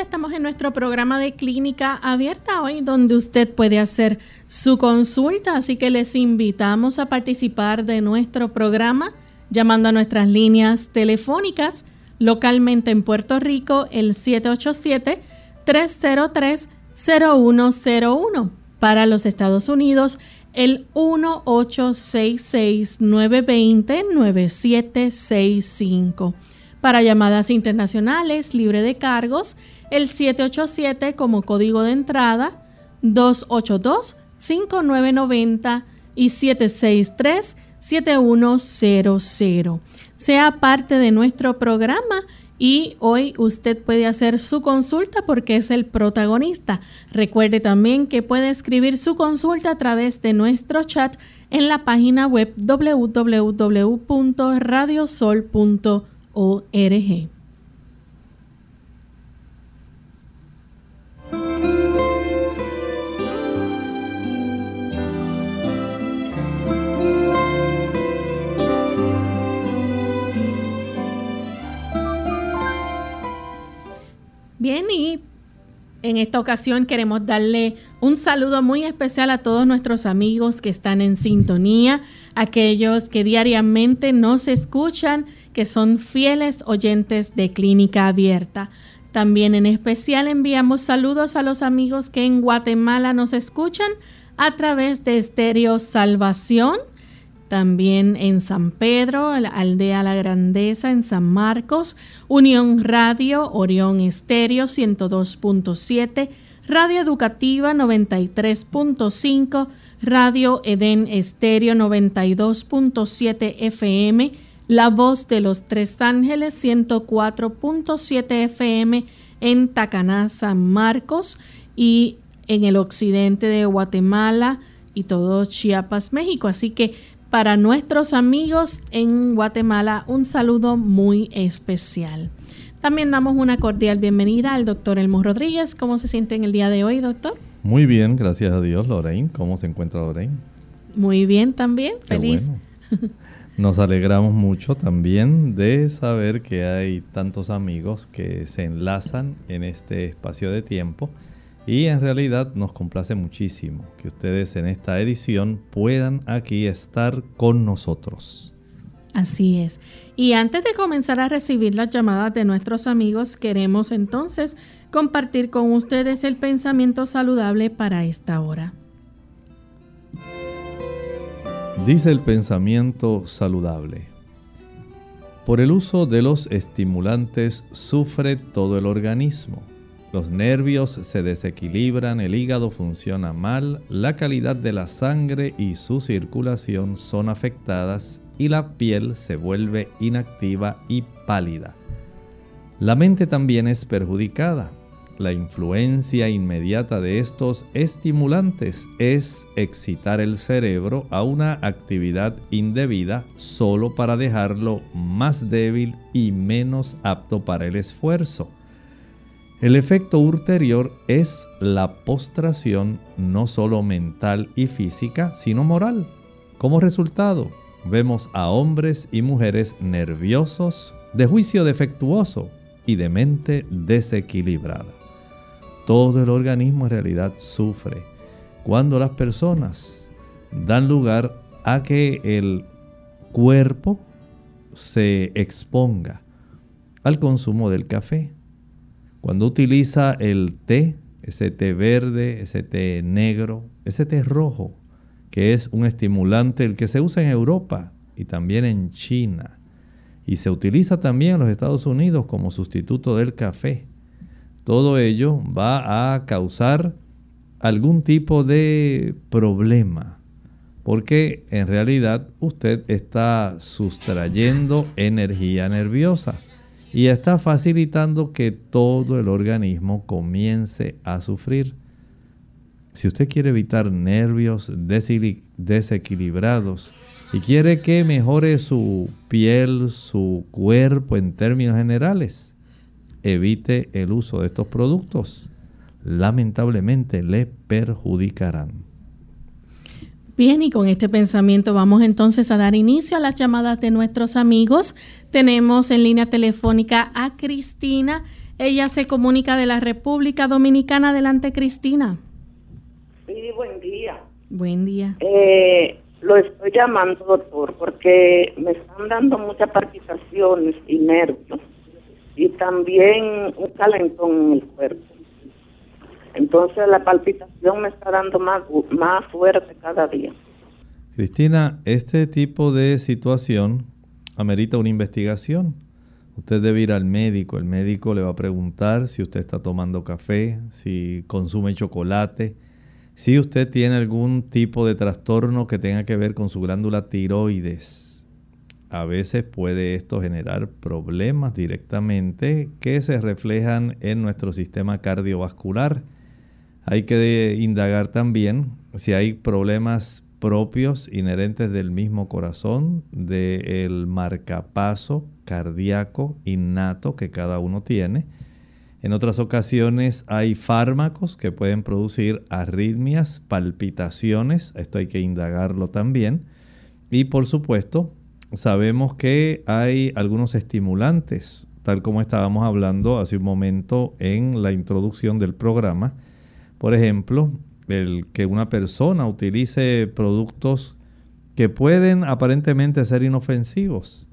Estamos en nuestro programa de clínica abierta hoy donde usted puede hacer su consulta, así que les invitamos a participar de nuestro programa llamando a nuestras líneas telefónicas localmente en Puerto Rico el 787-303-0101 para los Estados Unidos el 1866-920-9765. Para llamadas internacionales libre de cargos, el 787 como código de entrada, 282-5990 y 763-7100. Sea parte de nuestro programa y hoy usted puede hacer su consulta porque es el protagonista. Recuerde también que puede escribir su consulta a través de nuestro chat en la página web www.radiosol.org. Bien, y en esta ocasión queremos darle un saludo muy especial a todos nuestros amigos que están en sintonía, aquellos que diariamente nos escuchan, que son fieles oyentes de Clínica Abierta. También en especial enviamos saludos a los amigos que en Guatemala nos escuchan a través de Estéreo Salvación también en San Pedro, Aldea La Grandeza, en San Marcos, Unión Radio, Orión Estéreo 102.7, Radio Educativa 93.5, Radio Edén Estéreo 92.7 FM, La Voz de los Tres Ángeles 104.7 FM en Tacaná, San Marcos y en el occidente de Guatemala y todo Chiapas, México. Así que para nuestros amigos en Guatemala un saludo muy especial. También damos una cordial bienvenida al doctor Elmo Rodríguez. ¿Cómo se siente en el día de hoy, doctor? Muy bien, gracias a Dios, Lorraine. ¿Cómo se encuentra Lorraine? Muy bien también, feliz. Nos alegramos mucho también de saber que hay tantos amigos que se enlazan en este espacio de tiempo Y en realidad nos complace muchísimo que ustedes en esta edición puedan aquí estar con nosotros. Así es. Y antes de comenzar a recibir las llamadas de nuestros amigos, queremos entonces compartir con ustedes el pensamiento saludable para esta hora. Dice el pensamiento saludable. Por el uso de los estimulantes sufre todo el organismo. Los nervios se desequilibran, el hígado funciona mal, la calidad de la sangre y su circulación son afectadas y la piel se vuelve inactiva y pálida. La mente también es perjudicada. La influencia inmediata de estos estimulantes es excitar el cerebro a una actividad indebida solo para dejarlo más débil y menos apto para el esfuerzo. El efecto ulterior es la postración no solo mental y física, sino moral. Como resultado, vemos a hombres y mujeres nerviosos, de juicio defectuoso y de mente desequilibrada. Todo el organismo en realidad sufre cuando las personas dan lugar a que el cuerpo se exponga al consumo del café. Cuando utiliza el té, ese té verde, ese té negro, ese té rojo, que es un estimulante el que se usa en Europa y también en China, y se utiliza también en los Estados Unidos como sustituto del café. Todo ello va a causar algún tipo de problema, porque en realidad usted está sustrayendo energía nerviosa y está facilitando que todo el organismo comience a sufrir. Si usted quiere evitar nervios desequilibrados y quiere que mejore su piel, su cuerpo en términos generales, evite el uso de estos productos. Lamentablemente le perjudicarán. Bien, y con este pensamiento vamos entonces a dar inicio a las llamadas de nuestros amigos. Tenemos en línea telefónica a Cristina. Ella se comunica de la República Dominicana. Adelante, Cristina. Sí, buen día. Buen día. Eh, lo estoy llamando, doctor, porque me están dando muchas palpitaciones y nervios y también un calentón en el cuerpo. Entonces la palpitación me está dando más, más fuerte cada día. Cristina, este tipo de situación amerita una investigación. Usted debe ir al médico. El médico le va a preguntar si usted está tomando café, si consume chocolate, si usted tiene algún tipo de trastorno que tenga que ver con su glándula tiroides a veces puede esto generar problemas directamente que se reflejan en nuestro sistema cardiovascular. Hay que indagar también si hay problemas propios inherentes del mismo corazón, del marcapaso cardíaco innato que cada uno tiene. En otras ocasiones hay fármacos que pueden producir arritmias, palpitaciones, esto hay que indagarlo también. Y por supuesto, sabemos que hay algunos estimulantes, tal como estábamos hablando hace un momento en la introducción del programa. Por ejemplo, el que una persona utilice productos que pueden aparentemente ser inofensivos,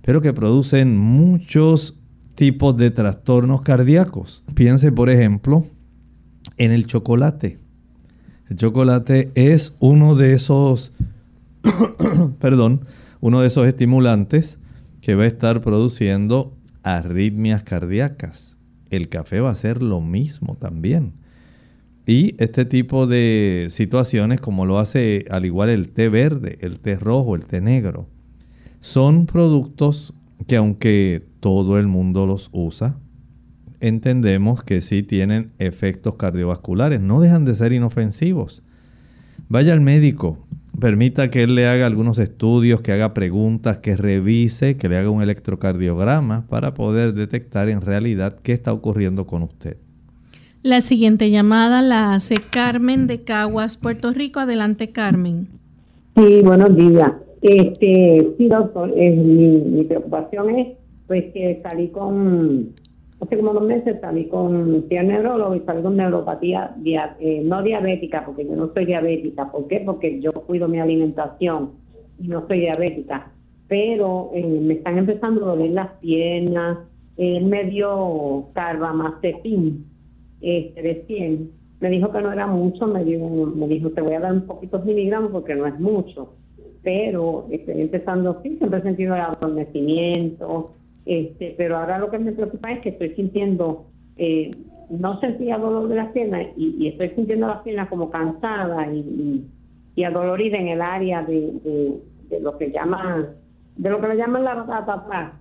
pero que producen muchos tipos de trastornos cardíacos. Piense, por ejemplo, en el chocolate. El chocolate es uno de esos, perdón, uno de esos estimulantes que va a estar produciendo arritmias cardíacas. El café va a ser lo mismo también. Y este tipo de situaciones, como lo hace al igual el té verde, el té rojo, el té negro, son productos que aunque todo el mundo los usa, entendemos que sí tienen efectos cardiovasculares, no dejan de ser inofensivos. Vaya al médico, permita que él le haga algunos estudios, que haga preguntas, que revise, que le haga un electrocardiograma para poder detectar en realidad qué está ocurriendo con usted. La siguiente llamada la hace Carmen de Caguas, Puerto Rico. Adelante, Carmen. Sí, buenos días. Este, sí, doctor, mi, preocupación es pues que salí con hace como dos meses salí con fui neurólogo y salí con neuropatía eh, no diabética, porque yo no soy diabética. ¿Por qué? Porque yo cuido mi alimentación y no soy diabética. Pero eh, me están empezando a doler las piernas. Él me dio carbamazepin este, de 100. Me dijo que no era mucho, me, dio, me dijo te voy a dar un poquito miligramos porque no es mucho. Pero estoy empezando, sí, siempre he sentido el adormecimiento, este, pero ahora lo que me preocupa es que estoy sintiendo, eh, no sentía dolor de las piernas y, estoy sintiendo las piernas como cansada y, y, adolorida en el área de, de, lo que llaman, de lo que le llaman la batata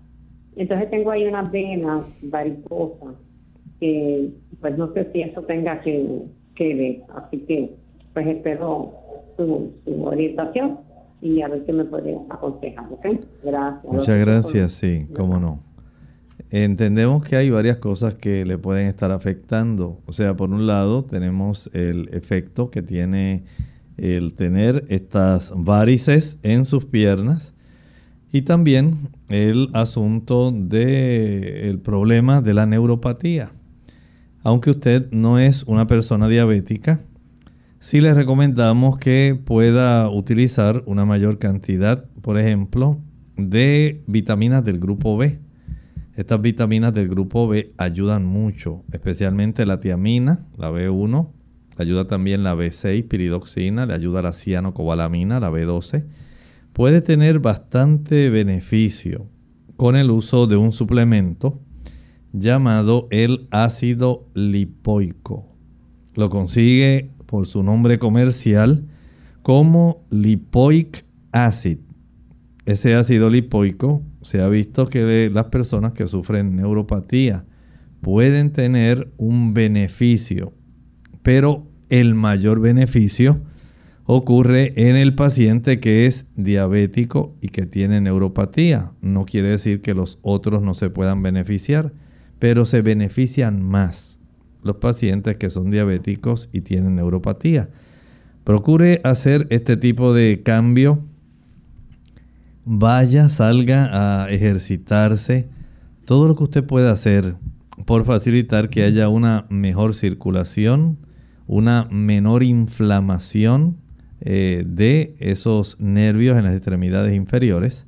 Entonces tengo ahí unas venas varicosas, que pues no sé si eso tenga que, que ver, así que pues espero su, orientación y a ver qué me puede aconsejar, ¿ok? Gracias. Muchas gracias, sí, cómo no. Entendemos que hay varias cosas que le pueden estar afectando. O sea, por un lado tenemos el efecto que tiene el tener estas varices en sus piernas y también el asunto del problema de la neuropatía. Aunque usted no es una persona diabética, sí les recomendamos que pueda utilizar una mayor cantidad, por ejemplo, de vitaminas del grupo B. Estas vitaminas del grupo B ayudan mucho, especialmente la tiamina, la B1, le ayuda también la B6, piridoxina, le ayuda la cianocobalamina, la B12. Puede tener bastante beneficio con el uso de un suplemento llamado el ácido lipoico. Lo consigue por su nombre comercial como lipoic acid. Ese ácido lipoico se ha visto que las personas que sufren neuropatía pueden tener un beneficio, pero el mayor beneficio ocurre en el paciente que es diabético y que tiene neuropatía. No quiere decir que los otros no se puedan beneficiar, pero se benefician más los pacientes que son diabéticos y tienen neuropatía. Procure hacer este tipo de cambio. Vaya, salga a ejercitarse. Todo lo que usted pueda hacer por facilitar que haya una mejor circulación, una menor inflamación eh, de esos nervios en las extremidades inferiores,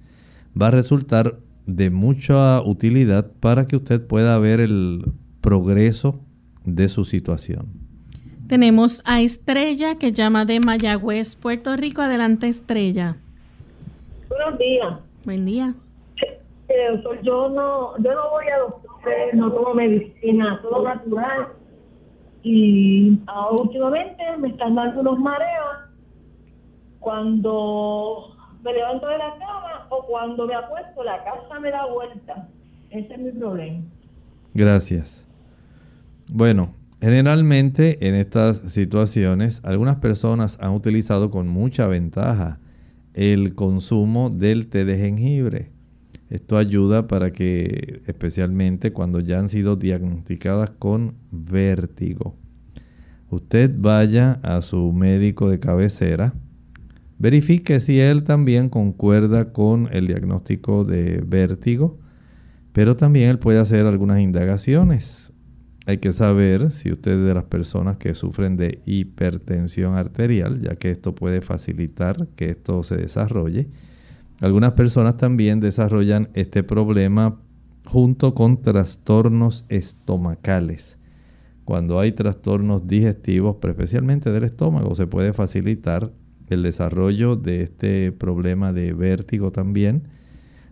va a resultar de mucha utilidad para que usted pueda ver el progreso de su situación. Tenemos a Estrella que llama de Mayagüez, Puerto Rico. Adelante, Estrella. Buenos días. Buen día. Eh, yo no, yo no voy a doctor, no tomo medicina, todo natural. Y últimamente me están dando unos mareos cuando me levanto de la cama o cuando me apuesto, la casa me da vuelta. Ese es mi problema. Gracias. Bueno, generalmente en estas situaciones algunas personas han utilizado con mucha ventaja el consumo del té de jengibre. Esto ayuda para que, especialmente cuando ya han sido diagnosticadas con vértigo, usted vaya a su médico de cabecera, verifique si él también concuerda con el diagnóstico de vértigo, pero también él puede hacer algunas indagaciones hay que saber si usted es de las personas que sufren de hipertensión arterial, ya que esto puede facilitar que esto se desarrolle. Algunas personas también desarrollan este problema junto con trastornos estomacales. Cuando hay trastornos digestivos, especialmente del estómago, se puede facilitar el desarrollo de este problema de vértigo también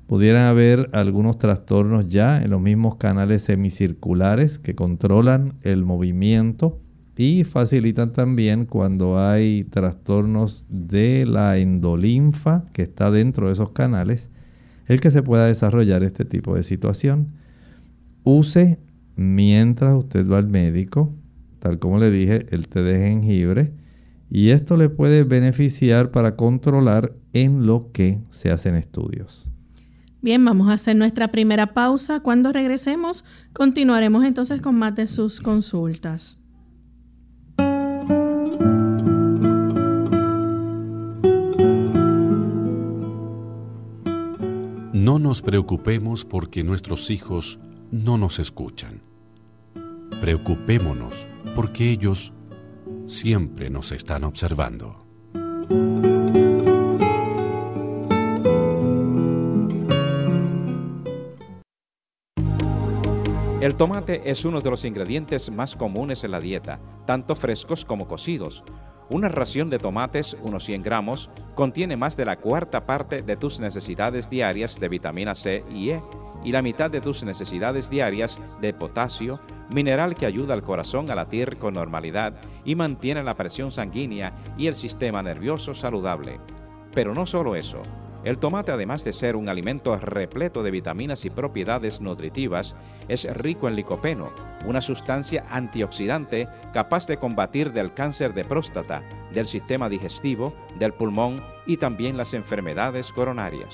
pudieran haber algunos trastornos ya en los mismos canales semicirculares que controlan el movimiento y facilitan también cuando hay trastornos de la endolinfa que está dentro de esos canales, el que se pueda desarrollar este tipo de situación. Use mientras usted va al médico, tal como le dije, el té de jengibre, y esto le puede beneficiar para controlar en lo que se hacen estudios. Bien, vamos a hacer nuestra primera pausa. Cuando regresemos, continuaremos entonces con más de sus consultas. No nos preocupemos porque nuestros hijos no nos escuchan. Preocupémonos, porque ellos siempre nos están observando. El tomate es uno de los ingredientes más comunes en la dieta, tanto frescos como cocidos. Una ración de tomates, unos 100 gramos, contiene más de la cuarta parte de tus necesidades diarias de vitamina C y E y la mitad de tus necesidades diarias de potasio, mineral que ayuda al corazón a latir con normalidad y mantiene la presión sanguínea y el sistema nervioso saludable. Pero no solo eso. El tomate, además de ser un alimento repleto de vitaminas y propiedades nutritivas, es rico en licopeno, una sustancia antioxidante capaz de combatir del cáncer de próstata, del sistema digestivo, del pulmón y también las enfermedades coronarias.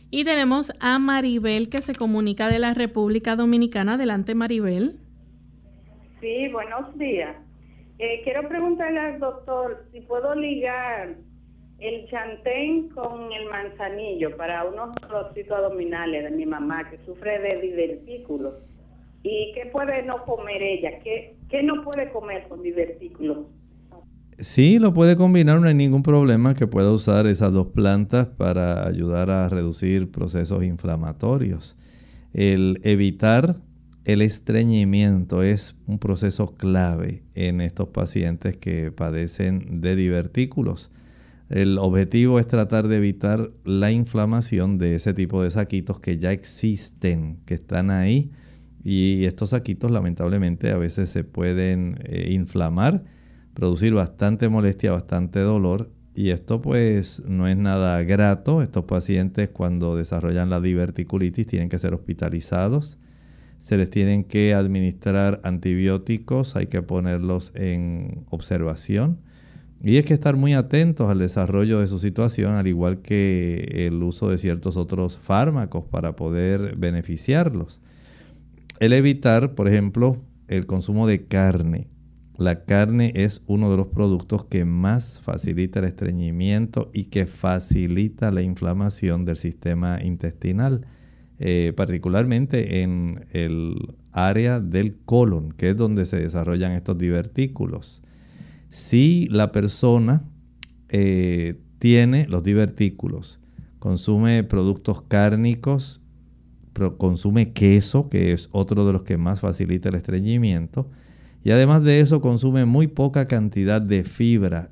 y tenemos a Maribel que se comunica de la República Dominicana. Adelante, Maribel. Sí, buenos días. Eh, quiero preguntarle al doctor si puedo ligar el chantén con el manzanillo para unos dolorcitos abdominales de mi mamá que sufre de divertículos. ¿Y qué puede no comer ella? ¿Qué, qué no puede comer con divertículos? Sí, lo puede combinar, no hay ningún problema que pueda usar esas dos plantas para ayudar a reducir procesos inflamatorios. El evitar el estreñimiento es un proceso clave en estos pacientes que padecen de divertículos. El objetivo es tratar de evitar la inflamación de ese tipo de saquitos que ya existen, que están ahí. Y estos saquitos lamentablemente a veces se pueden eh, inflamar producir bastante molestia, bastante dolor. Y esto pues no es nada grato. Estos pacientes cuando desarrollan la diverticulitis tienen que ser hospitalizados. Se les tienen que administrar antibióticos, hay que ponerlos en observación. Y es que estar muy atentos al desarrollo de su situación, al igual que el uso de ciertos otros fármacos para poder beneficiarlos. El evitar, por ejemplo, el consumo de carne la carne es uno de los productos que más facilita el estreñimiento y que facilita la inflamación del sistema intestinal, eh, particularmente en el área del colon, que es donde se desarrollan estos divertículos. Si la persona eh, tiene los divertículos, consume productos cárnicos, consume queso, que es otro de los que más facilita el estreñimiento, y además de eso consume muy poca cantidad de fibra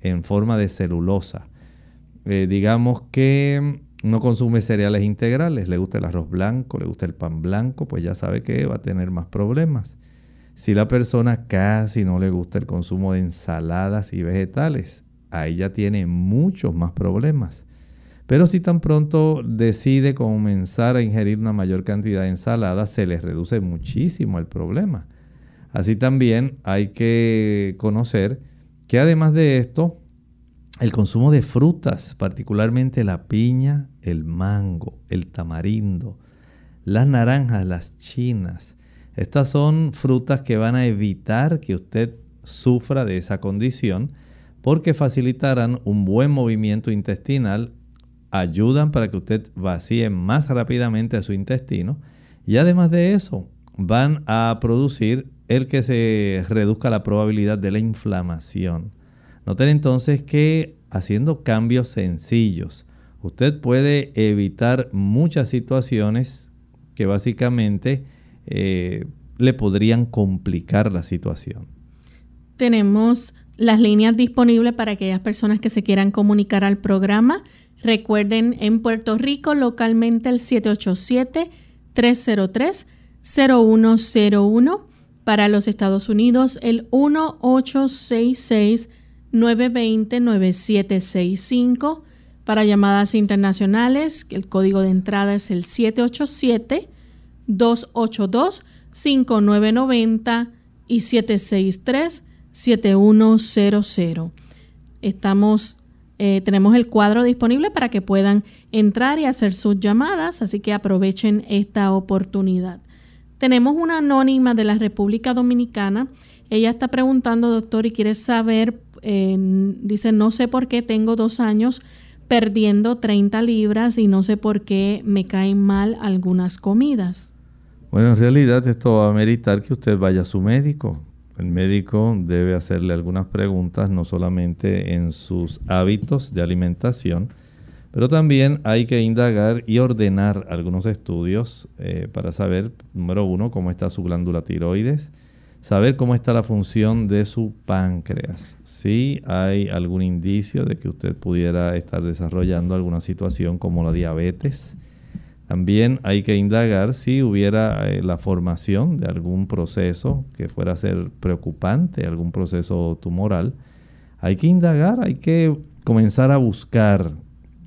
en forma de celulosa. Eh, digamos que no consume cereales integrales, le gusta el arroz blanco, le gusta el pan blanco, pues ya sabe que va a tener más problemas. Si la persona casi no le gusta el consumo de ensaladas y vegetales, ahí ya tiene muchos más problemas. Pero si tan pronto decide comenzar a ingerir una mayor cantidad de ensaladas, se le reduce muchísimo el problema. Así también hay que conocer que además de esto, el consumo de frutas, particularmente la piña, el mango, el tamarindo, las naranjas, las chinas, estas son frutas que van a evitar que usted sufra de esa condición porque facilitarán un buen movimiento intestinal, ayudan para que usted vacíe más rápidamente a su intestino y además de eso van a producir el que se reduzca la probabilidad de la inflamación. Noten entonces que haciendo cambios sencillos, usted puede evitar muchas situaciones que básicamente eh, le podrían complicar la situación. Tenemos las líneas disponibles para aquellas personas que se quieran comunicar al programa. Recuerden, en Puerto Rico localmente el 787-303-0101. Para los Estados Unidos el 1866-920-9765. Para llamadas internacionales el código de entrada es el 787-282-5990 y 763-7100. Estamos eh, tenemos el cuadro disponible para que puedan entrar y hacer sus llamadas, así que aprovechen esta oportunidad. Tenemos una anónima de la República Dominicana. Ella está preguntando, doctor, y quiere saber, dice, no sé por qué tengo dos años perdiendo 30 libras y no sé por qué me caen mal algunas comidas. Bueno, en realidad esto va a meritar que usted vaya a su médico. El médico debe hacerle algunas preguntas, no solamente en sus hábitos de alimentación, pero también hay que indagar y ordenar algunos estudios eh, para saber, número uno, cómo está su glándula tiroides, saber cómo está la función de su páncreas. Si hay algún indicio de que usted pudiera estar desarrollando alguna situación como la diabetes, también hay que indagar si hubiera eh, la formación de algún proceso que fuera a ser preocupante, algún proceso tumoral. Hay que indagar, hay que comenzar a buscar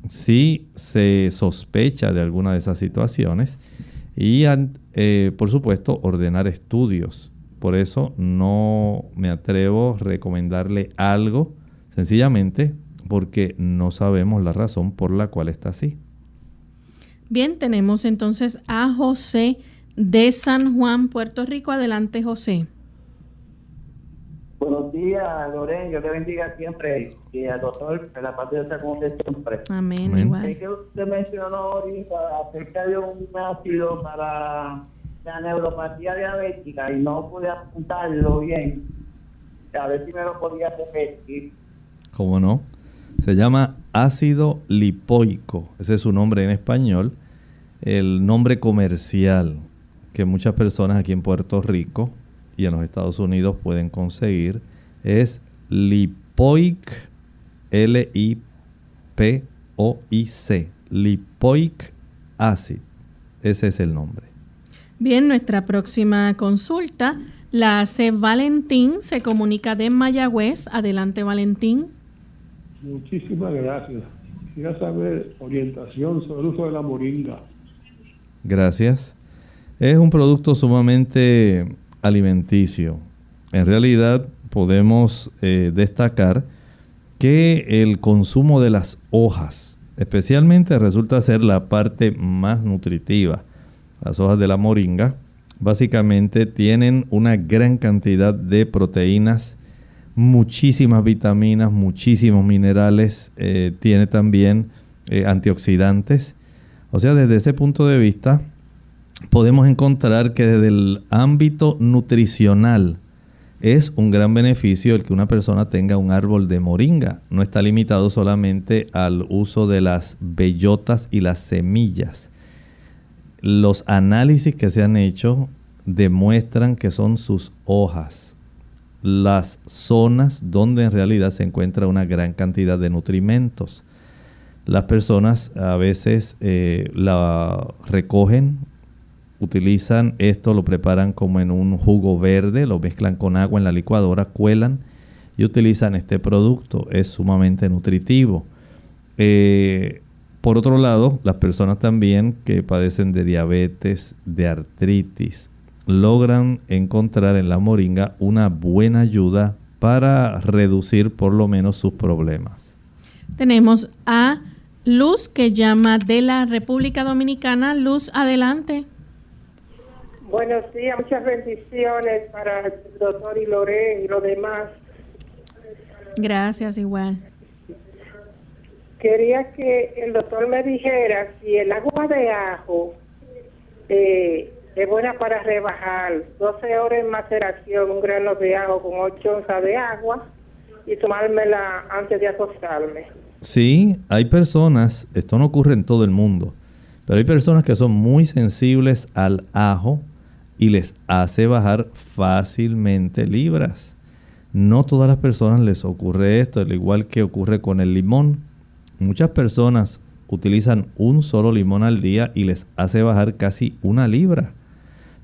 si se sospecha de alguna de esas situaciones y, eh, por supuesto, ordenar estudios. Por eso no me atrevo a recomendarle algo, sencillamente porque no sabemos la razón por la cual está así. Bien, tenemos entonces a José de San Juan, Puerto Rico. Adelante, José. Buenos días, Loren. Yo te bendiga siempre. Y al doctor, en la parte de esta con siempre. Amén. Igual. Es que usted mencionó ahorita acerca de un ácido para la neuropatía diabética y no pude apuntarlo bien. A ver si me lo podía repetir. ¿Cómo no? Se llama ácido lipoico. Ese es su nombre en español. El nombre comercial que muchas personas aquí en Puerto Rico y en los Estados Unidos pueden conseguir es lipoic, L-I-P-O-I-C, lipoic acid. Ese es el nombre. Bien, nuestra próxima consulta la hace Valentín, se comunica de Mayagüez. Adelante, Valentín. Muchísimas gracias. Quería saber orientación sobre el uso de la moringa. Gracias. Es un producto sumamente alimenticio. En realidad podemos eh, destacar que el consumo de las hojas especialmente resulta ser la parte más nutritiva. Las hojas de la moringa básicamente tienen una gran cantidad de proteínas muchísimas vitaminas, muchísimos minerales, eh, tiene también eh, antioxidantes. O sea, desde ese punto de vista, podemos encontrar que desde el ámbito nutricional es un gran beneficio el que una persona tenga un árbol de moringa. No está limitado solamente al uso de las bellotas y las semillas. Los análisis que se han hecho demuestran que son sus hojas las zonas donde en realidad se encuentra una gran cantidad de nutrimentos. Las personas a veces eh, la recogen, utilizan esto, lo preparan como en un jugo verde, lo mezclan con agua en la licuadora, cuelan y utilizan este producto. Es sumamente nutritivo. Eh, por otro lado, las personas también que padecen de diabetes, de artritis, logran encontrar en la moringa una buena ayuda para reducir por lo menos sus problemas. Tenemos a Luz que llama de la República Dominicana. Luz, adelante. Buenos días, muchas bendiciones para el doctor y Loré y los demás. Gracias, igual. quería que el doctor me dijera si el agua de ajo eh, es buena para rebajar 12 horas en maceración, un grano de ajo con 8 onzas de agua y tomármela antes de acostarme. Sí, hay personas, esto no ocurre en todo el mundo, pero hay personas que son muy sensibles al ajo y les hace bajar fácilmente libras. No todas las personas les ocurre esto, al igual que ocurre con el limón. Muchas personas utilizan un solo limón al día y les hace bajar casi una libra.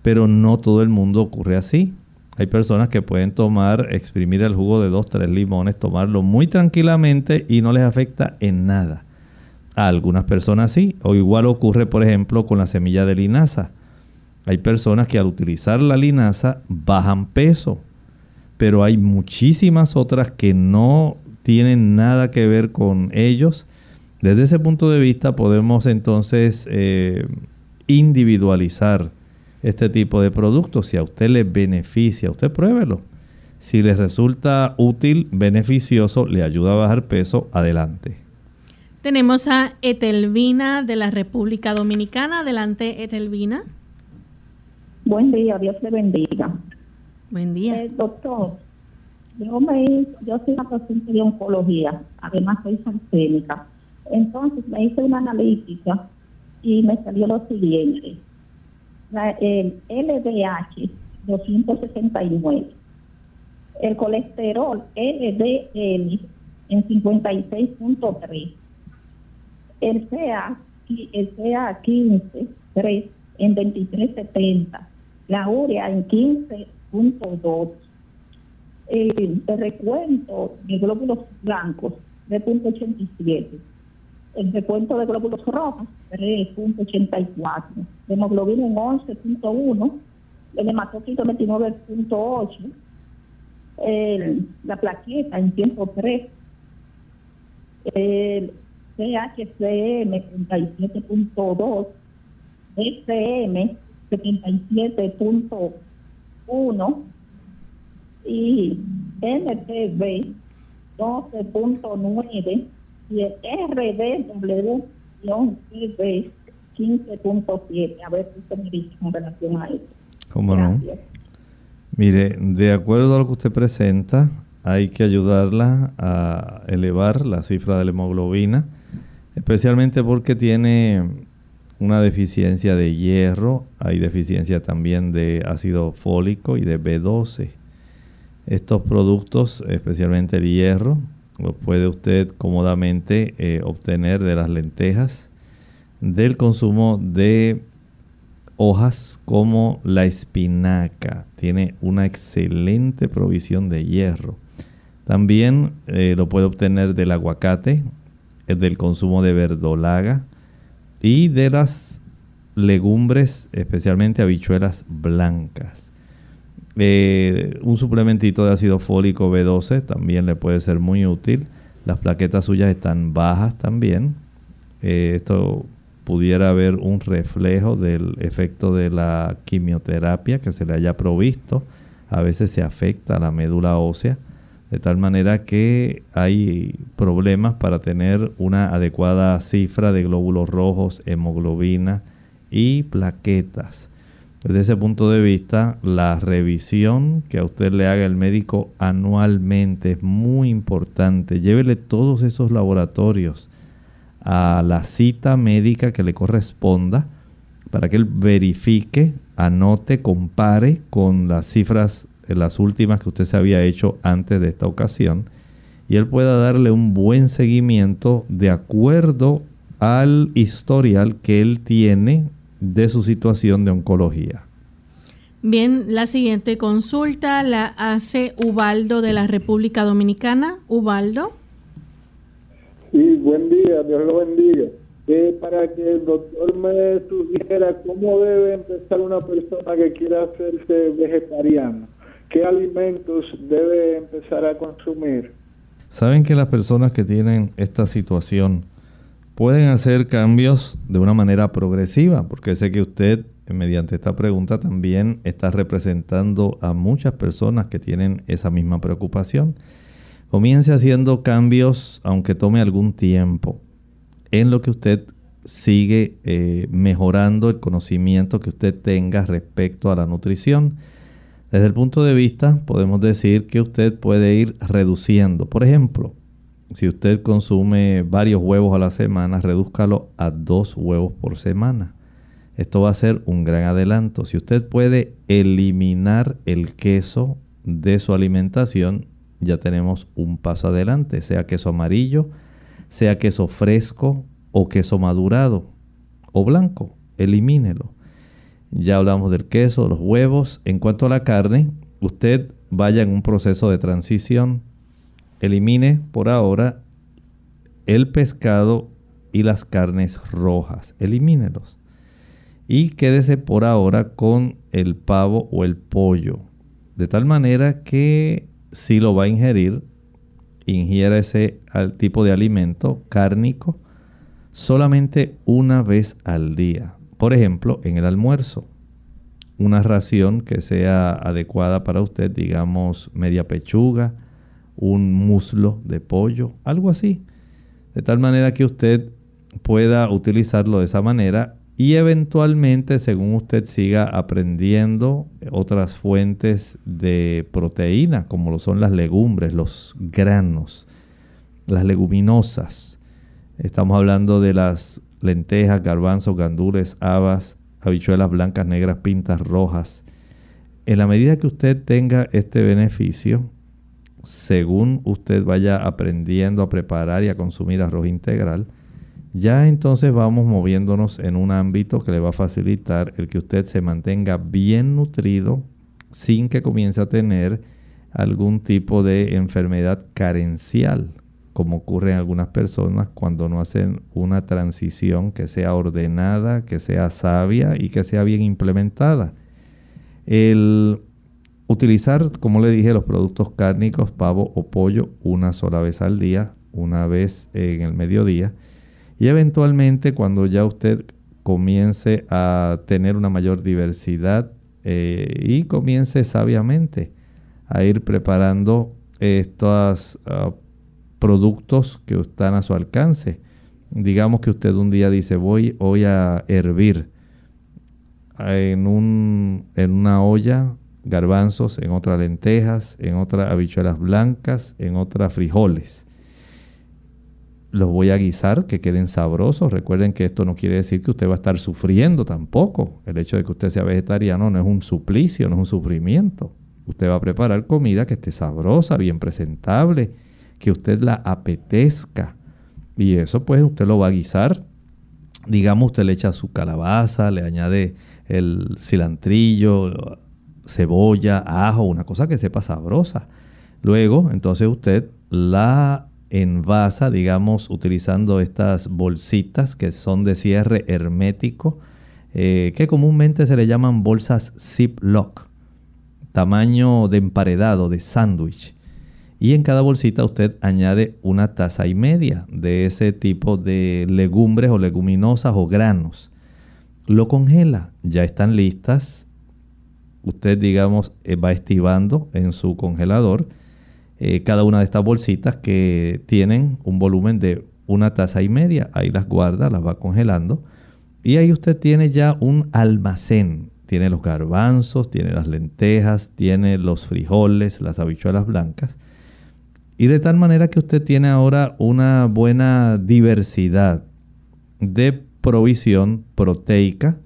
Pero no todo el mundo ocurre así. Hay personas que pueden tomar, exprimir el jugo de dos, tres limones, tomarlo muy tranquilamente y no les afecta en nada. A algunas personas sí, o igual ocurre por ejemplo con la semilla de linaza. Hay personas que al utilizar la linaza bajan peso, pero hay muchísimas otras que no tienen nada que ver con ellos. Desde ese punto de vista podemos entonces eh, individualizar este tipo de productos. Si a usted le beneficia, usted pruébelo. Si le resulta útil, beneficioso, le ayuda a bajar peso, adelante. Tenemos a Etelvina de la República Dominicana. Adelante, Etelvina. Buen día, Dios le bendiga. Buen día. Eh, doctor, yo, me, yo soy una paciente de oncología, además soy transgénica. Entonces me hice una analítica y me salió lo siguiente. el LDH 269, el colesterol LDL en 56.3, el CA, el CA15 3 en 23.70 la urea en 15.2, el, el recuento de glóbulos blancos de 0.87, el recuento de glóbulos rojos 3.84, hemoglobina en 11.1, el hematócrito 29.8, la plaqueta en 103, el CHCM 37.2, SM 77.1 y NTV 12.9 y el RDW-TV 15.7. A ver si usted me dice con relación a eso. ¿Cómo no? Mire, de acuerdo a lo que usted presenta, hay que ayudarla a elevar la cifra de la hemoglobina, especialmente porque tiene una deficiencia de hierro, hay deficiencia también de ácido fólico y de B12. Estos productos, especialmente el hierro, lo puede usted cómodamente eh, obtener de las lentejas, del consumo de hojas como la espinaca. Tiene una excelente provisión de hierro. También eh, lo puede obtener del aguacate, del consumo de verdolaga, y de las legumbres, especialmente habichuelas blancas. Eh, un suplementito de ácido fólico B12 también le puede ser muy útil. Las plaquetas suyas están bajas también. Eh, esto pudiera haber un reflejo del efecto de la quimioterapia que se le haya provisto. A veces se afecta la médula ósea de tal manera que hay problemas para tener una adecuada cifra de glóbulos rojos, hemoglobina y plaquetas. Desde ese punto de vista, la revisión que a usted le haga el médico anualmente es muy importante. Llévele todos esos laboratorios a la cita médica que le corresponda para que él verifique, anote, compare con las cifras las últimas que usted se había hecho antes de esta ocasión, y él pueda darle un buen seguimiento de acuerdo al historial que él tiene de su situación de oncología. Bien, la siguiente consulta la hace Ubaldo de la República Dominicana. Ubaldo. Sí, buen día, Dios lo bendiga. Eh, para que el doctor me sugiera cómo debe empezar una persona que quiera hacerse vegetariana. ¿Qué alimentos debe empezar a consumir? Saben que las personas que tienen esta situación pueden hacer cambios de una manera progresiva, porque sé que usted mediante esta pregunta también está representando a muchas personas que tienen esa misma preocupación. Comience haciendo cambios, aunque tome algún tiempo, en lo que usted sigue eh, mejorando el conocimiento que usted tenga respecto a la nutrición. Desde el punto de vista, podemos decir que usted puede ir reduciendo. Por ejemplo, si usted consume varios huevos a la semana, redúzcalo a dos huevos por semana. Esto va a ser un gran adelanto. Si usted puede eliminar el queso de su alimentación, ya tenemos un paso adelante, sea queso amarillo, sea queso fresco o queso madurado o blanco, elimínelo. Ya hablamos del queso, los huevos. En cuanto a la carne, usted vaya en un proceso de transición. Elimine por ahora el pescado y las carnes rojas. Elimínelos. Y quédese por ahora con el pavo o el pollo. De tal manera que si lo va a ingerir, ingiera ese tipo de alimento cárnico solamente una vez al día. Por ejemplo, en el almuerzo. Una ración que sea adecuada para usted, digamos media pechuga, un muslo de pollo, algo así. De tal manera que usted pueda utilizarlo de esa manera y eventualmente, según usted siga aprendiendo otras fuentes de proteína, como lo son las legumbres, los granos, las leguminosas, Estamos hablando de las lentejas, garbanzos, gandules, habas, habichuelas blancas, negras, pintas, rojas. En la medida que usted tenga este beneficio, según usted vaya aprendiendo a preparar y a consumir arroz integral, ya entonces vamos moviéndonos en un ámbito que le va a facilitar el que usted se mantenga bien nutrido sin que comience a tener algún tipo de enfermedad carencial como ocurre en algunas personas cuando no hacen una transición que sea ordenada, que sea sabia y que sea bien implementada. El utilizar, como le dije, los productos cárnicos, pavo o pollo una sola vez al día, una vez en el mediodía, y eventualmente cuando ya usted comience a tener una mayor diversidad eh, y comience sabiamente a ir preparando estas uh, productos que están a su alcance. Digamos que usted un día dice, voy hoy a hervir en, un, en una olla garbanzos, en otra lentejas, en otra habichuelas blancas, en otra frijoles. Los voy a guisar, que queden sabrosos. Recuerden que esto no quiere decir que usted va a estar sufriendo tampoco. El hecho de que usted sea vegetariano no es un suplicio, no es un sufrimiento. Usted va a preparar comida que esté sabrosa, bien presentable, que usted la apetezca. Y eso pues usted lo va a guisar. Digamos, usted le echa su calabaza, le añade el cilantrillo, cebolla, ajo, una cosa que sepa sabrosa. Luego, entonces usted la envasa, digamos, utilizando estas bolsitas que son de cierre hermético, eh, que comúnmente se le llaman bolsas Ziploc, tamaño de emparedado, de sándwich y en cada bolsita usted añade una taza y media de ese tipo de legumbres o leguminosas o granos. Lo congela, ya están listas. Usted, digamos, eh, va estivando en su congelador eh, cada una de estas bolsitas que tienen un volumen de una taza y media. Ahí las guarda, las va congelando. Y ahí usted tiene ya un almacén. Tiene los garbanzos, tiene las lentejas, tiene los frijoles, las habichuelas blancas y de tal manera que usted tiene ahora una buena diversidad de provisión proteica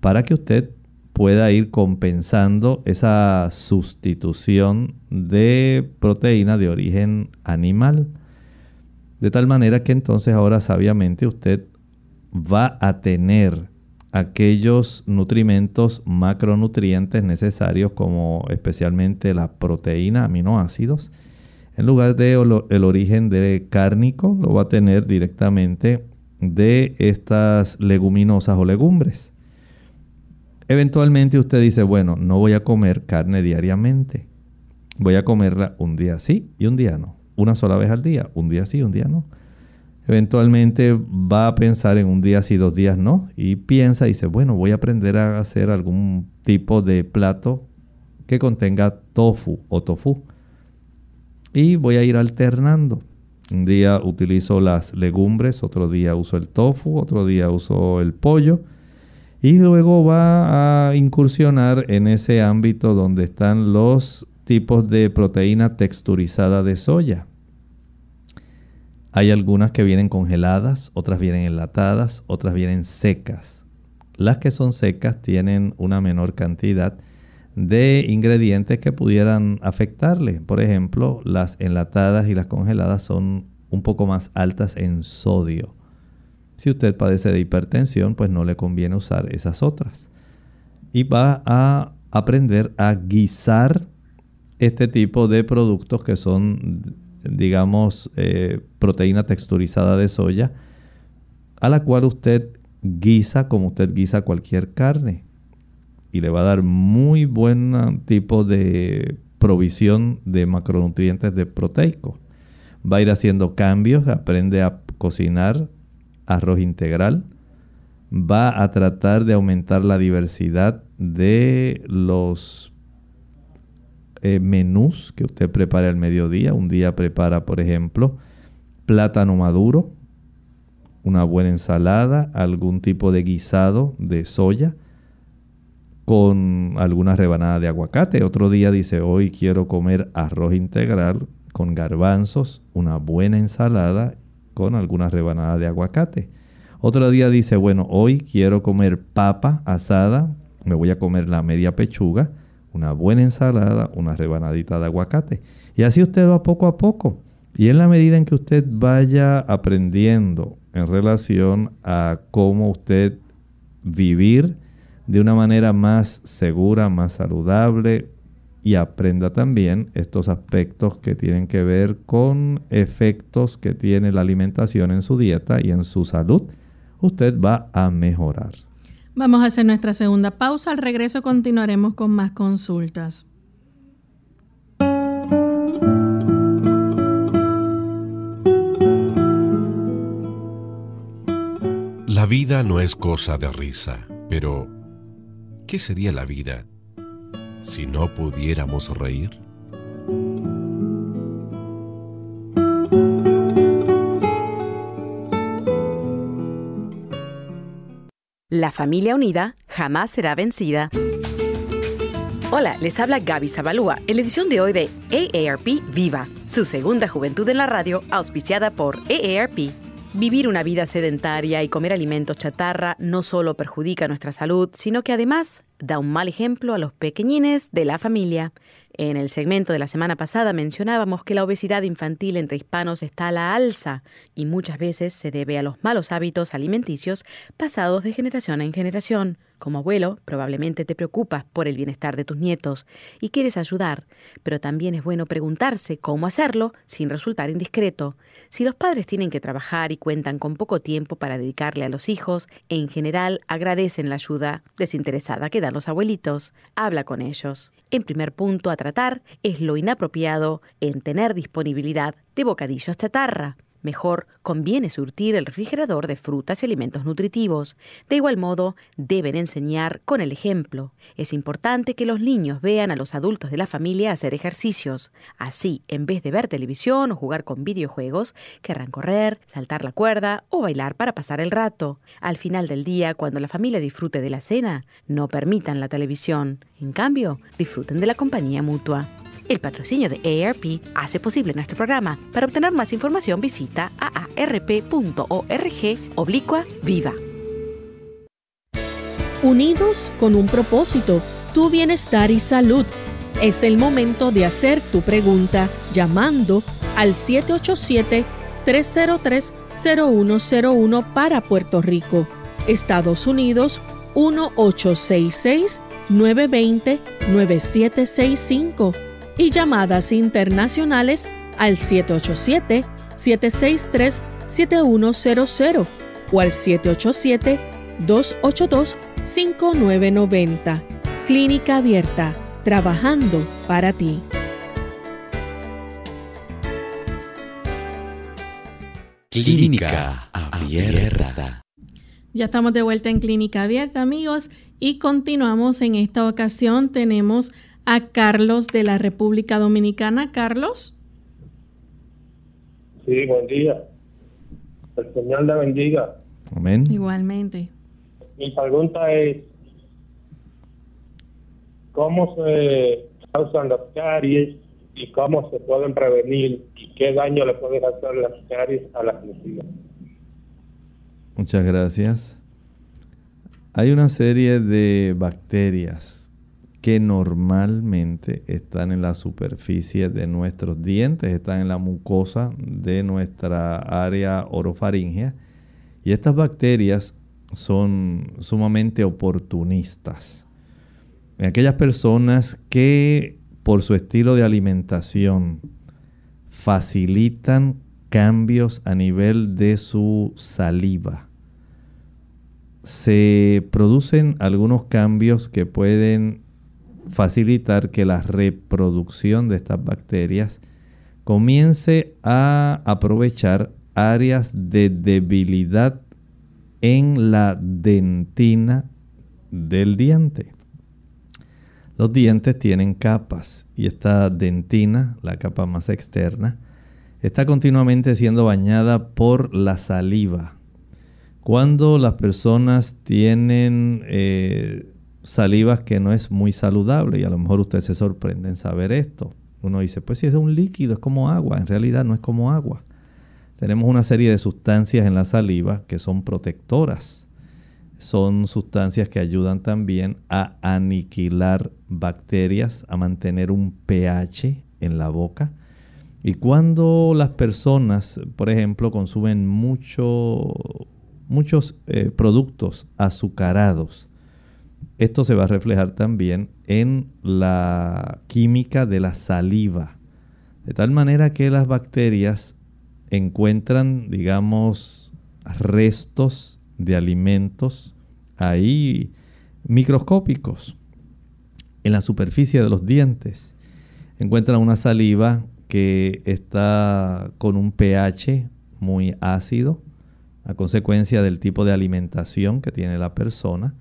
para que usted pueda ir compensando esa sustitución de proteína de origen animal. De tal manera que entonces ahora sabiamente usted va a tener aquellos nutrimentos macronutrientes necesarios como especialmente la proteína, aminoácidos, en lugar de el origen de cárnico, lo va a tener directamente de estas leguminosas o legumbres. Eventualmente usted dice, bueno, no voy a comer carne diariamente. Voy a comerla un día sí y un día no. Una sola vez al día, un día sí, un día no. Eventualmente va a pensar en un día sí, dos días no. Y piensa y dice, bueno, voy a aprender a hacer algún tipo de plato que contenga tofu o tofu y voy a ir alternando. Un día utilizo las legumbres, otro día uso el tofu, otro día uso el pollo. Y luego va a incursionar en ese ámbito donde están los tipos de proteína texturizada de soya. Hay algunas que vienen congeladas, otras vienen enlatadas, otras vienen secas. Las que son secas tienen una menor cantidad de ingredientes que pudieran afectarle. Por ejemplo, las enlatadas y las congeladas son un poco más altas en sodio. Si usted padece de hipertensión, pues no le conviene usar esas otras. Y va a aprender a guisar este tipo de productos que son, digamos, eh, proteína texturizada de soya, a la cual usted guisa como usted guisa cualquier carne y le va a dar muy buen tipo de provisión de macronutrientes de proteico. Va a ir haciendo cambios, aprende a cocinar arroz integral, va a tratar de aumentar la diversidad de los eh, menús que usted prepare al mediodía. Un día prepara, por ejemplo, plátano maduro, una buena ensalada, algún tipo de guisado de soya con alguna rebanada de aguacate. Otro día dice, hoy quiero comer arroz integral con garbanzos, una buena ensalada con alguna rebanada de aguacate. Otro día dice, bueno, hoy quiero comer papa asada, me voy a comer la media pechuga, una buena ensalada, una rebanadita de aguacate. Y así usted va poco a poco. Y en la medida en que usted vaya aprendiendo en relación a cómo usted vivir de una manera más segura, más saludable y aprenda también estos aspectos que tienen que ver con efectos que tiene la alimentación en su dieta y en su salud, usted va a mejorar. Vamos a hacer nuestra segunda pausa. Al regreso continuaremos con más consultas. La vida no es cosa de risa, pero ¿qué sería la vida si no pudiéramos reír? La familia unida jamás será vencida. Hola, les habla Gaby Zabalúa en la edición de hoy de AARP Viva, su segunda juventud en la radio, auspiciada por AARP. Vivir una vida sedentaria y comer alimentos chatarra no solo perjudica nuestra salud, sino que además da un mal ejemplo a los pequeñines de la familia. En el segmento de la semana pasada mencionábamos que la obesidad infantil entre hispanos está a la alza y muchas veces se debe a los malos hábitos alimenticios pasados de generación en generación. Como abuelo, probablemente te preocupas por el bienestar de tus nietos y quieres ayudar, pero también es bueno preguntarse cómo hacerlo sin resultar indiscreto. Si los padres tienen que trabajar y cuentan con poco tiempo para dedicarle a los hijos, en general agradecen la ayuda desinteresada que dan los abuelitos. Habla con ellos. En primer punto a tratar es lo inapropiado en tener disponibilidad de bocadillos chatarra. Mejor conviene surtir el refrigerador de frutas y alimentos nutritivos. De igual modo, deben enseñar con el ejemplo. Es importante que los niños vean a los adultos de la familia hacer ejercicios. Así, en vez de ver televisión o jugar con videojuegos, querrán correr, saltar la cuerda o bailar para pasar el rato. Al final del día, cuando la familia disfrute de la cena, no permitan la televisión. En cambio, disfruten de la compañía mutua. El patrocinio de AARP hace posible nuestro programa. Para obtener más información visita aarp.org oblicua viva. Unidos con un propósito, tu bienestar y salud. Es el momento de hacer tu pregunta llamando al 787-303-0101 para Puerto Rico, Estados Unidos 1866-920-9765 y llamadas internacionales al 787-763-7100 o al 787-282-5990. Clínica Abierta, trabajando para ti. Clínica Abierta. Ya estamos de vuelta en Clínica Abierta, amigos, y continuamos. En esta ocasión tenemos a Carlos de la República Dominicana. Carlos. Sí, buen día. El Señor le bendiga. Amén. Igualmente. Mi pregunta es, ¿cómo se causan las caries y cómo se pueden prevenir y qué daño le pueden hacer las caries a las encías? Muchas gracias. Hay una serie de bacterias que normalmente están en la superficie de nuestros dientes, están en la mucosa de nuestra área orofaringea. Y estas bacterias son sumamente oportunistas. En aquellas personas que por su estilo de alimentación facilitan cambios a nivel de su saliva se producen algunos cambios que pueden facilitar que la reproducción de estas bacterias comience a aprovechar áreas de debilidad en la dentina del diente. Los dientes tienen capas y esta dentina, la capa más externa, está continuamente siendo bañada por la saliva cuando las personas tienen eh, salivas que no es muy saludable, y a lo mejor usted se sorprende en saber esto, uno dice, pues si es un líquido, es como agua, en realidad no es como agua. Tenemos una serie de sustancias en la saliva que son protectoras. Son sustancias que ayudan también a aniquilar bacterias, a mantener un pH en la boca. Y cuando las personas, por ejemplo, consumen mucho muchos eh, productos azucarados. Esto se va a reflejar también en la química de la saliva. De tal manera que las bacterias encuentran, digamos, restos de alimentos ahí microscópicos en la superficie de los dientes. Encuentran una saliva que está con un pH muy ácido, a consecuencia del tipo de alimentación que tiene la persona.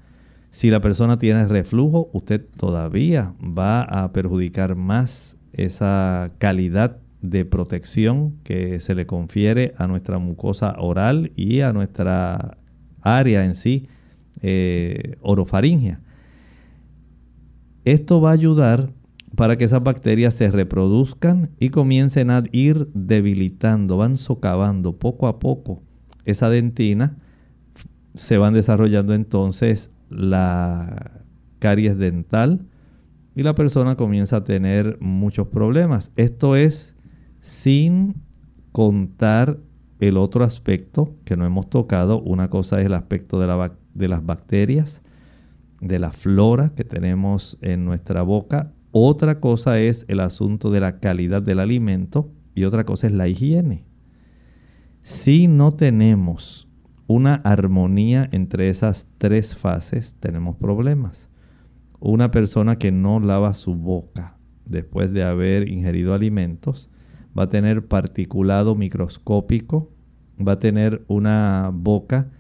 Si la persona tiene reflujo, usted todavía va a perjudicar más esa calidad de protección que se le confiere a nuestra mucosa oral y a nuestra área en sí, eh, orofaringea. Esto va a ayudar para que esas bacterias se reproduzcan y comiencen a ir debilitando, van socavando poco a poco esa dentina, se van desarrollando entonces la caries dental y la persona comienza a tener muchos problemas. Esto es sin contar el otro aspecto que no hemos tocado. Una cosa es el aspecto de, la, de las bacterias, de la flora que tenemos en nuestra boca. Otra cosa es el asunto de la calidad del alimento y otra cosa es la higiene. Si no tenemos una armonía entre esas tres fases, tenemos problemas. Una persona que no lava su boca después de haber ingerido alimentos va a tener particulado microscópico, va a tener una boca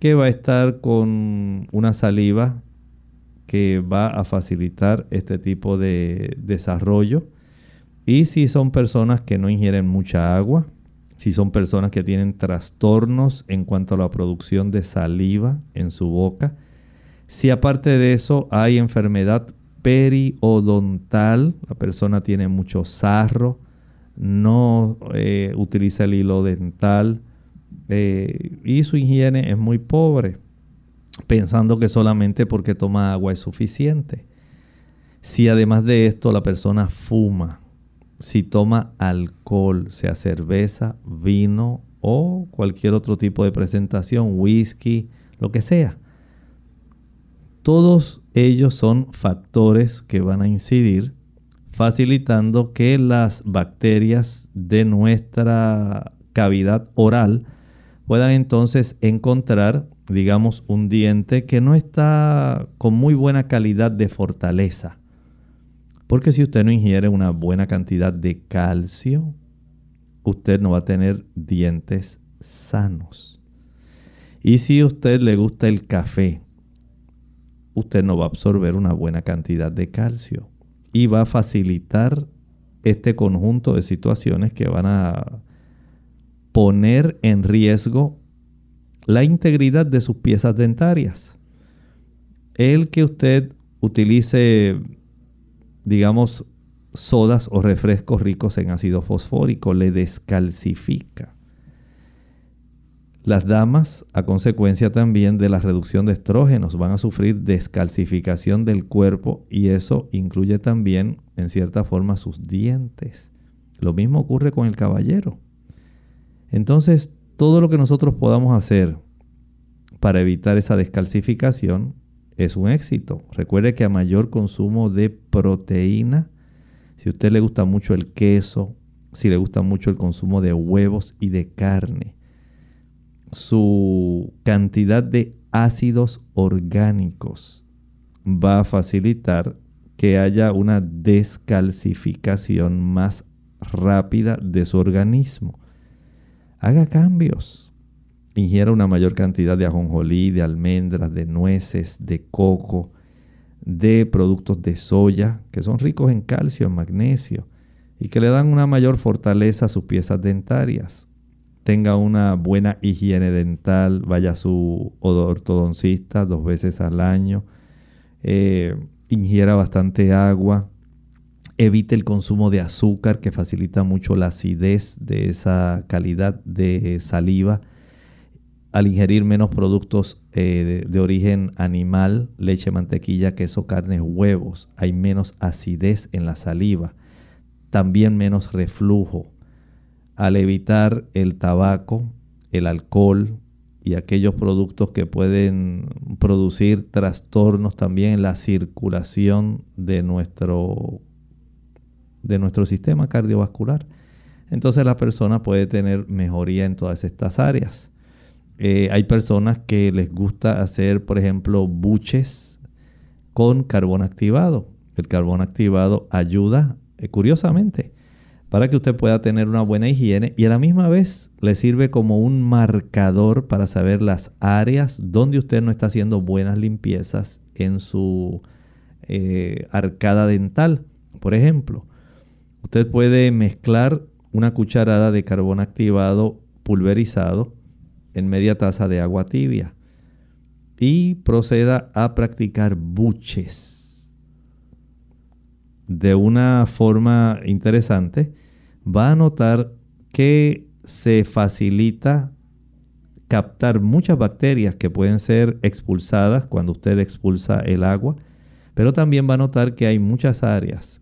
que va a estar con una saliva que va a facilitar este tipo de desarrollo. Y si son personas que no ingieren mucha agua, si son personas que tienen trastornos en cuanto a la producción de saliva en su boca, si aparte de eso hay enfermedad periodontal, la persona tiene mucho sarro, no eh, utiliza el hilo dental eh, y su higiene es muy pobre, pensando que solamente porque toma agua es suficiente. Si además de esto la persona fuma, si toma alcohol, sea cerveza, vino o cualquier otro tipo de presentación, whisky, lo que sea. Todos ellos son factores que van a incidir facilitando que las bacterias de nuestra cavidad oral puedan entonces encontrar, digamos, un diente que no está con muy buena calidad de fortaleza. Porque si usted no ingiere una buena cantidad de calcio, usted no va a tener dientes sanos. Y si a usted le gusta el café, usted no va a absorber una buena cantidad de calcio y va a facilitar este conjunto de situaciones que van a poner en riesgo la integridad de sus piezas dentarias. El que usted utilice, digamos, sodas o refrescos ricos en ácido fosfórico le descalcifica. Las damas, a consecuencia también de la reducción de estrógenos, van a sufrir descalcificación del cuerpo y eso incluye también, en cierta forma, sus dientes. Lo mismo ocurre con el caballero. Entonces, todo lo que nosotros podamos hacer para evitar esa descalcificación es un éxito. Recuerde que a mayor consumo de proteína, si a usted le gusta mucho el queso, si le gusta mucho el consumo de huevos y de carne, su cantidad de ácidos orgánicos va a facilitar que haya una descalcificación más rápida de su organismo. Haga cambios. Ingiera una mayor cantidad de ajonjolí, de almendras, de nueces, de coco, de productos de soya, que son ricos en calcio, en magnesio, y que le dan una mayor fortaleza a sus piezas dentarias tenga una buena higiene dental, vaya a su ortodoncista dos veces al año, eh, ingiera bastante agua, evite el consumo de azúcar que facilita mucho la acidez de esa calidad de saliva. Al ingerir menos productos eh, de, de origen animal, leche, mantequilla, queso, carnes, huevos, hay menos acidez en la saliva, también menos reflujo al evitar el tabaco, el alcohol y aquellos productos que pueden producir trastornos también en la circulación de nuestro, de nuestro sistema cardiovascular. Entonces la persona puede tener mejoría en todas estas áreas. Eh, hay personas que les gusta hacer, por ejemplo, buches con carbón activado. El carbón activado ayuda, eh, curiosamente, para que usted pueda tener una buena higiene y a la misma vez le sirve como un marcador para saber las áreas donde usted no está haciendo buenas limpiezas en su eh, arcada dental. Por ejemplo, usted puede mezclar una cucharada de carbón activado pulverizado en media taza de agua tibia. Y proceda a practicar buches. De una forma interesante, va a notar que se facilita captar muchas bacterias que pueden ser expulsadas cuando usted expulsa el agua, pero también va a notar que hay muchas áreas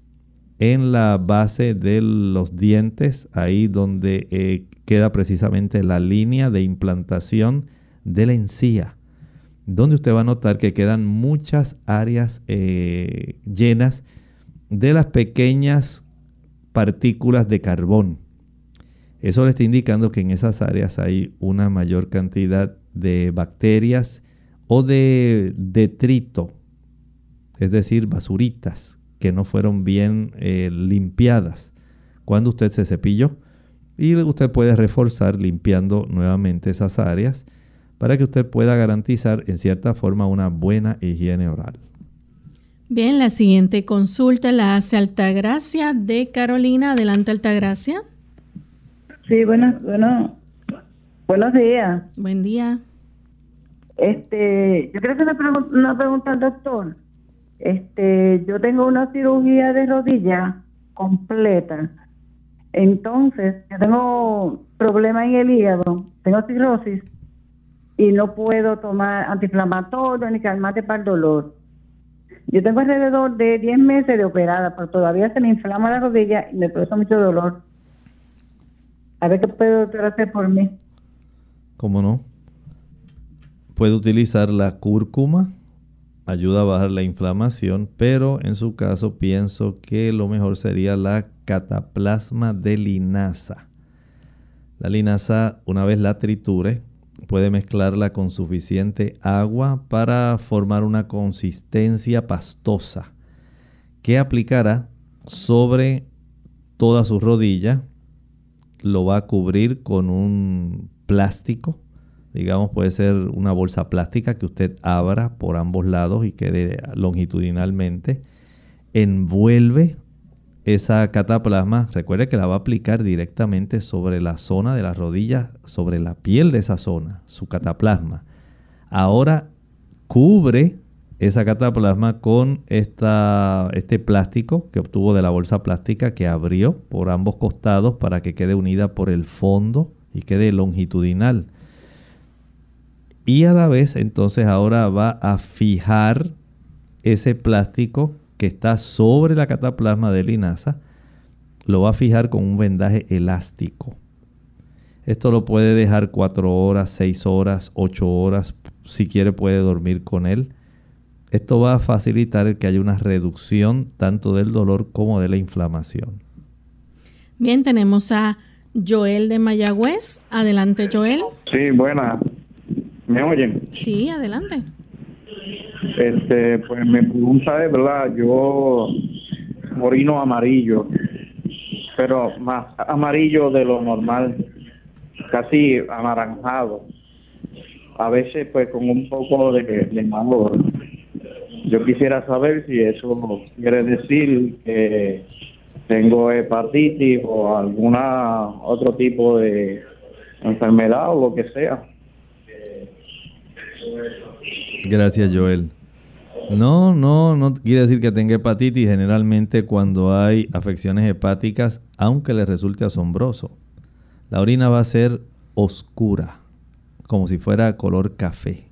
en la base de los dientes, ahí donde eh, queda precisamente la línea de implantación de la encía, donde usted va a notar que quedan muchas áreas eh, llenas de las pequeñas partículas de carbón. Eso le está indicando que en esas áreas hay una mayor cantidad de bacterias o de detrito, es decir, basuritas que no fueron bien eh, limpiadas cuando usted se cepilló. Y usted puede reforzar limpiando nuevamente esas áreas para que usted pueda garantizar en cierta forma una buena higiene oral. Bien, la siguiente consulta la hace Altagracia de Carolina. Adelante, Altagracia. Sí, bueno, bueno, buenos días. Buen día. Este, yo quiero hacer una, pregunta, una pregunta al doctor. Este, yo tengo una cirugía de rodilla completa. Entonces, yo tengo problemas en el hígado, tengo cirrosis y no puedo tomar antiinflamatorio ni calmante para el dolor. Yo tengo alrededor de 10 meses de operada, pero todavía se me inflama la rodilla y me produce mucho dolor. A ver qué puede doctor hacer por mí. ¿Cómo no? Puede utilizar la cúrcuma, ayuda a bajar la inflamación, pero en su caso pienso que lo mejor sería la cataplasma de linaza. La linaza, una vez la triture, puede mezclarla con suficiente agua para formar una consistencia pastosa que aplicará sobre toda su rodilla. Lo va a cubrir con un plástico, digamos puede ser una bolsa plástica que usted abra por ambos lados y quede longitudinalmente. Envuelve esa cataplasma, recuerde que la va a aplicar directamente sobre la zona de las rodillas, sobre la piel de esa zona, su cataplasma. Ahora cubre esa cataplasma con esta, este plástico que obtuvo de la bolsa plástica que abrió por ambos costados para que quede unida por el fondo y quede longitudinal. Y a la vez entonces ahora va a fijar ese plástico que está sobre la cataplasma de linaza, lo va a fijar con un vendaje elástico. Esto lo puede dejar 4 horas, 6 horas, 8 horas, si quiere puede dormir con él. Esto va a facilitar que haya una reducción tanto del dolor como de la inflamación. Bien, tenemos a Joel de Mayagüez. Adelante, Joel. Sí, buena. ¿Me oyen? Sí, adelante. Este, pues mi pregunta es, ¿verdad? Yo morino amarillo, pero más amarillo de lo normal, casi anaranjado. A veces, pues, con un poco de, de malor. Yo quisiera saber si eso quiere decir que tengo hepatitis o alguna otro tipo de enfermedad o lo que sea. Gracias, Joel. No, no, no quiere decir que tenga hepatitis. Generalmente cuando hay afecciones hepáticas, aunque le resulte asombroso, la orina va a ser oscura, como si fuera color café.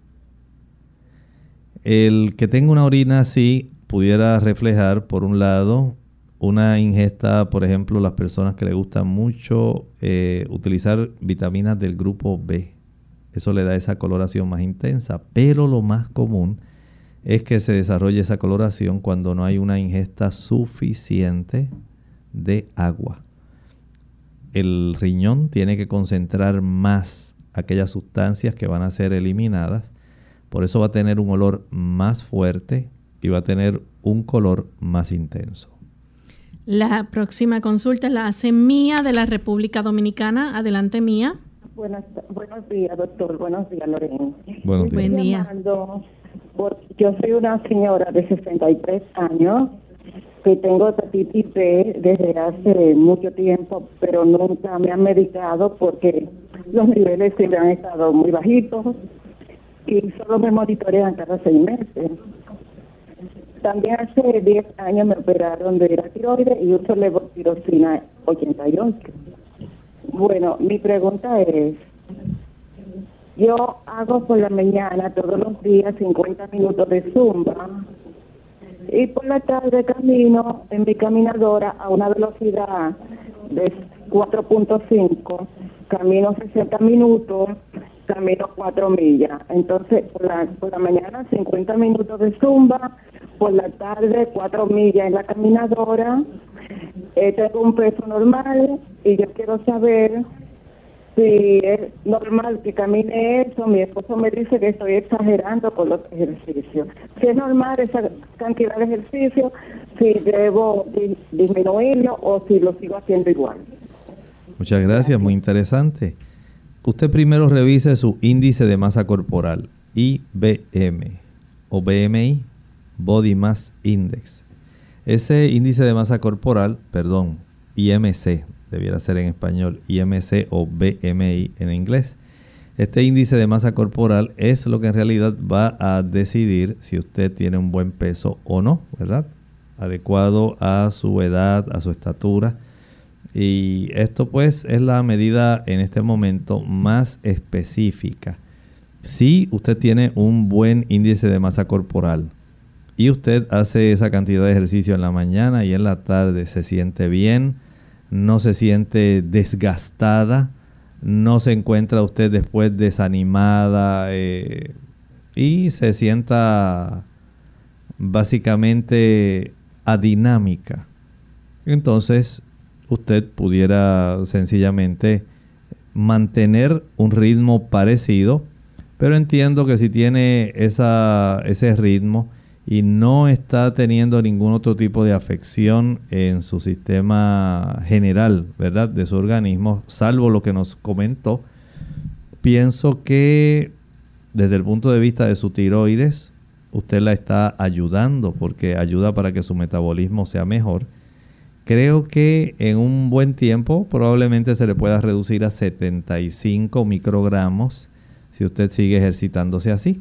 El que tenga una orina así pudiera reflejar, por un lado, una ingesta, por ejemplo, las personas que le gusta mucho eh, utilizar vitaminas del grupo B. Eso le da esa coloración más intensa, pero lo más común es que se desarrolle esa coloración cuando no hay una ingesta suficiente de agua. El riñón tiene que concentrar más aquellas sustancias que van a ser eliminadas. Por eso va a tener un olor más fuerte y va a tener un color más intenso. La próxima consulta la hace Mía de la República Dominicana. Adelante, Mía. Buenos días, doctor. Buenos días, Lorena. Buenos días. Buen día yo soy una señora de 63 años que tengo hepatitis B desde hace mucho tiempo, pero nunca me han medicado porque los niveles siempre han estado muy bajitos y solo me monitorean cada seis meses. También hace 10 años me operaron de la tiroides y uso levotirosina 88. Bueno, mi pregunta es, yo hago por la mañana todos los días 50 minutos de zumba y por la tarde camino en mi caminadora a una velocidad de 4.5, camino 60 minutos, camino 4 millas. Entonces, por la, por la mañana 50 minutos de zumba, por la tarde 4 millas en la caminadora. Eh, tengo un peso normal y yo quiero saber si es normal que camine eso, mi esposo me dice que estoy exagerando con los ejercicios. Si es normal esa cantidad de ejercicio, si debo disminuirlo o si lo sigo haciendo igual. Muchas gracias, muy interesante. Usted primero revise su índice de masa corporal, IBM o BMI, Body Mass Index. Ese índice de masa corporal, perdón, IMC, debiera ser en español IMC o BMI en inglés. Este índice de masa corporal es lo que en realidad va a decidir si usted tiene un buen peso o no, ¿verdad? Adecuado a su edad, a su estatura. Y esto pues es la medida en este momento más específica. Si usted tiene un buen índice de masa corporal y usted hace esa cantidad de ejercicio en la mañana y en la tarde, se siente bien, no se siente desgastada, no se encuentra usted después desanimada eh, y se sienta básicamente adinámica. Entonces usted pudiera sencillamente mantener un ritmo parecido, pero entiendo que si tiene ese ritmo, y no está teniendo ningún otro tipo de afección en su sistema general, ¿verdad? De su organismo, salvo lo que nos comentó, pienso que desde el punto de vista de su tiroides, usted la está ayudando porque ayuda para que su metabolismo sea mejor Creo que en un buen tiempo probablemente se le pueda reducir a 75 microgramos si usted sigue ejercitándose así.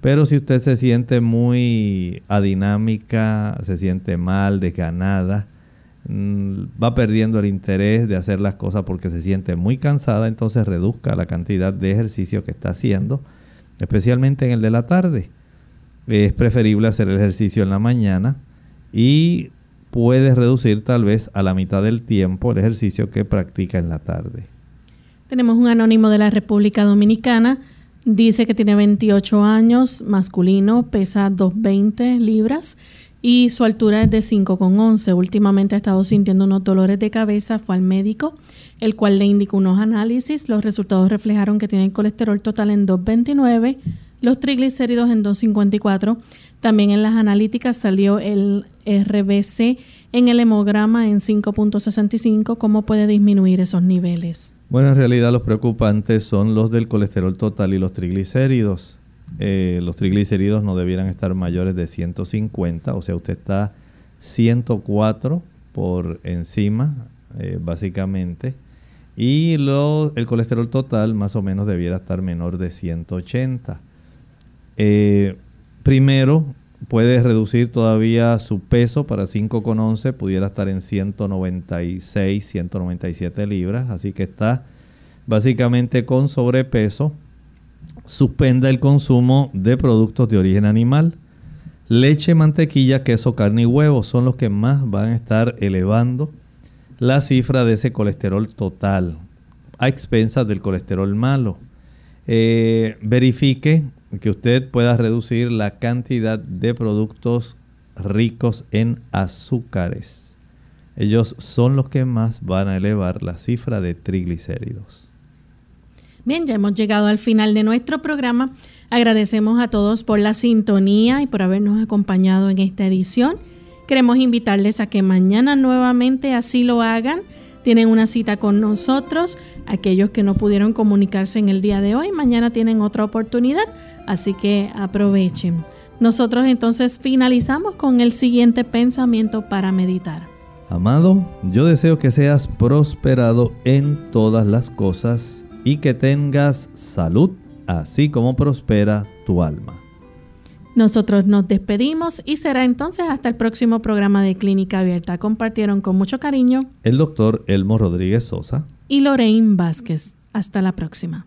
Pero si usted se siente muy adinámica, se siente mal, desganada, mm, va perdiendo el interés de hacer las cosas porque se siente muy cansada, entonces reduzca la cantidad de ejercicio que está haciendo, especialmente en el de la tarde. Es preferible hacer el ejercicio en la mañana y puedes reducir tal vez a la mitad del tiempo el ejercicio que practica en la tarde. Tenemos un anónimo de la República Dominicana. Dice que tiene 28 años, masculino, pesa 220 libras y su altura es de 5,11. Últimamente ha estado sintiendo unos dolores de cabeza, fue al médico, el cual le indicó unos análisis. Los resultados reflejaron que tiene el colesterol total en 229, los triglicéridos en 254 también en las analíticas salió el RBC en el hemograma en 5.65. ¿Cómo puede disminuir esos niveles? Bueno, en realidad los preocupantes son los del colesterol total y los triglicéridos. Eh, los triglicéridos no debieran estar mayores de 150, o sea, usted está 104 por encima, eh, básicamente. Y el colesterol total más o menos debiera estar menor de 180. Eh, Primero, puede reducir todavía su peso para 5,11, pudiera estar en 196, 197 libras, así que está básicamente con sobrepeso. Suspenda el consumo de productos de origen animal. Leche, mantequilla, queso, carne y huevo son los que más van a estar elevando la cifra de ese colesterol total a expensas del colesterol malo. Eh, verifique que usted pueda reducir la cantidad de productos ricos en azúcares. Ellos son los que más van a elevar la cifra de triglicéridos. Bien, ya hemos llegado al final de nuestro programa. Agradecemos a todos por la sintonía y por habernos acompañado en esta edición. Queremos invitarles a que mañana nuevamente así lo hagan tienen una cita con nosotros. Aquellos que no pudieron comunicarse en el día de hoy, mañana tienen otra oportunidad, así que aprovechen. Nosotros entonces finalizamos con el siguiente pensamiento para meditar. Amado, yo deseo que seas prosperado en todas las cosas y que tengas salud, así como prospera tu alma. Nosotros nos despedimos y será entonces hasta el próximo programa de Clínica Abierta. Compartieron con mucho cariño el doctor Elmo Rodríguez Sosa y Lorraine Vázquez. Hasta la próxima.